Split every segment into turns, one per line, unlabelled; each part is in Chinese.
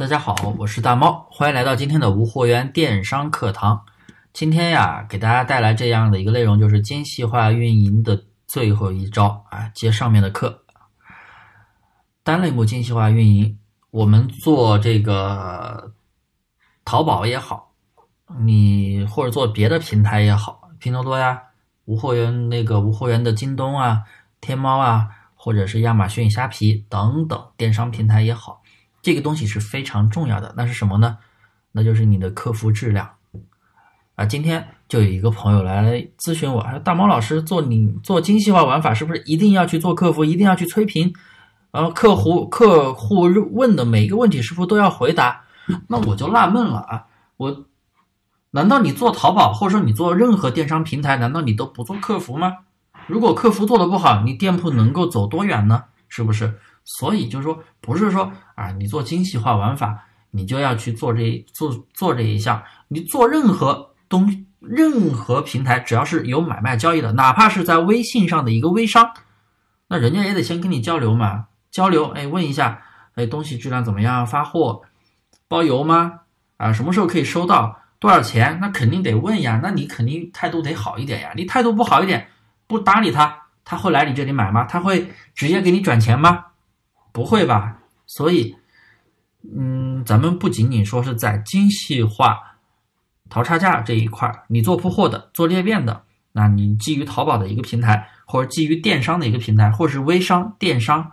大家好，我是大猫，欢迎来到今天的无货源电商课堂。今天呀，给大家带来这样的一个内容，就是精细化运营的最后一招啊，接上面的课。单类目精细化运营，我们做这个淘宝也好，你或者做别的平台也好，拼多多呀、无货源那个无货源的京东啊、天猫啊，或者是亚马逊、虾皮等等电商平台也好。这个东西是非常重要的，那是什么呢？那就是你的客服质量啊！今天就有一个朋友来咨询我，说大毛老师做你做精细化玩法是不是一定要去做客服，一定要去催评？然后客户客户问的每一个问题是不是都要回答？那我就纳闷了啊！我难道你做淘宝或者说你做任何电商平台，难道你都不做客服吗？如果客服做的不好，你店铺能够走多远呢？是不是？所以就是说，不是说啊，你做精细化玩法，你就要去做这做做这一项。你做任何东任何平台，只要是有买卖交易的，哪怕是在微信上的一个微商，那人家也得先跟你交流嘛，交流，哎，问一下，哎，东西质量怎么样？发货包邮吗？啊，什么时候可以收到？多少钱？那肯定得问呀。那你肯定态度得好一点呀。你态度不好一点，不搭理他，他会来你这里买吗？他会直接给你转钱吗？不会吧？所以，嗯，咱们不仅仅说是在精细化淘差价这一块，你做铺货的、做裂变的，那你基于淘宝的一个平台，或者基于电商的一个平台，或是微商、电商，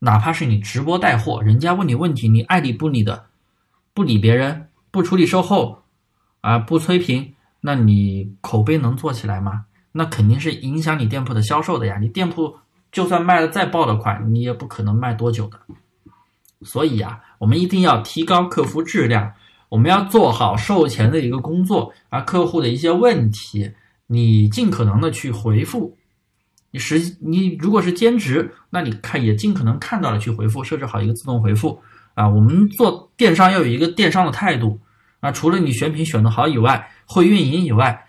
哪怕是你直播带货，人家问你问题，你爱理不理的，不理别人，不处理售后，啊，不催评，那你口碑能做起来吗？那肯定是影响你店铺的销售的呀，你店铺。就算卖的再爆的款，你也不可能卖多久的。所以啊，我们一定要提高客服质量，我们要做好售前的一个工作啊，客户的一些问题，你尽可能的去回复。你实你如果是兼职，那你看也尽可能看到了去回复，设置好一个自动回复啊。我们做电商要有一个电商的态度啊，除了你选品选的好以外，会运营以外，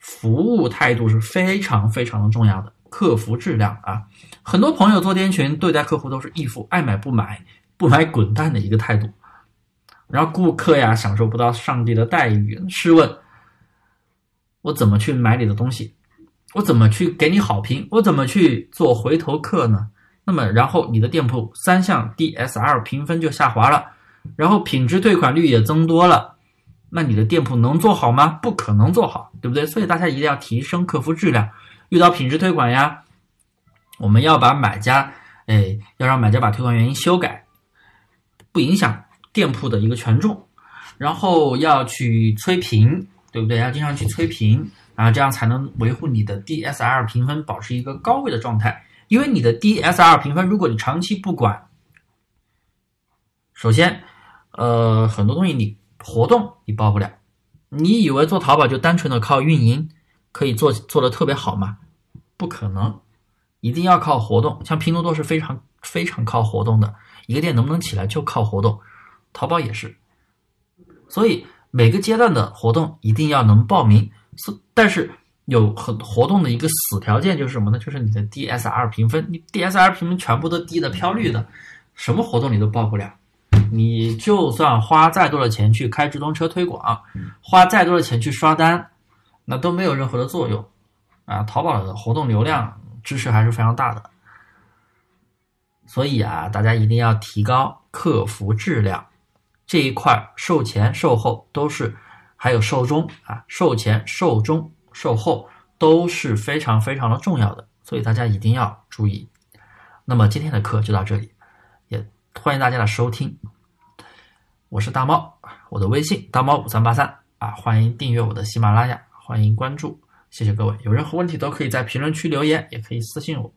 服务态度是非常非常的重要的。客服质量啊，很多朋友做店群对待客户都是一副爱买不买，不买滚蛋的一个态度，然后顾客呀享受不到上帝的待遇。试问，我怎么去买你的东西？我怎么去给你好评？我怎么去做回头客呢？那么，然后你的店铺三项 DSR 评分就下滑了，然后品质退款率也增多了，那你的店铺能做好吗？不可能做好，对不对？所以大家一定要提升客服质量。遇到品质退款呀，我们要把买家，哎，要让买家把退款原因修改，不影响店铺的一个权重，然后要去催评，对不对？要经常去催评，然后这样才能维护你的 DSR 评分保持一个高位的状态。因为你的 DSR 评分，如果你长期不管，首先，呃，很多东西你活动你报不了，你以为做淘宝就单纯的靠运营？可以做做的特别好吗？不可能，一定要靠活动。像拼多多是非常非常靠活动的，一个店能不能起来就靠活动。淘宝也是，所以每个阶段的活动一定要能报名。是，但是有很活动的一个死条件就是什么呢？就是你的 DSR 评分，你 DSR 评分全部都低的飘绿的，什么活动你都报不了。你就算花再多的钱去开直通车推广，花再多的钱去刷单。那都没有任何的作用，啊，淘宝的活动流量支持还是非常大的，所以啊，大家一定要提高客服质量这一块，售前、售后都是，还有售中啊，售前、售中、售后都是非常非常的重要的，所以大家一定要注意。那么今天的课就到这里，也欢迎大家的收听，我是大猫，我的微信大猫五三八三啊，欢迎订阅我的喜马拉雅。欢迎关注，谢谢各位。有任何问题都可以在评论区留言，也可以私信我。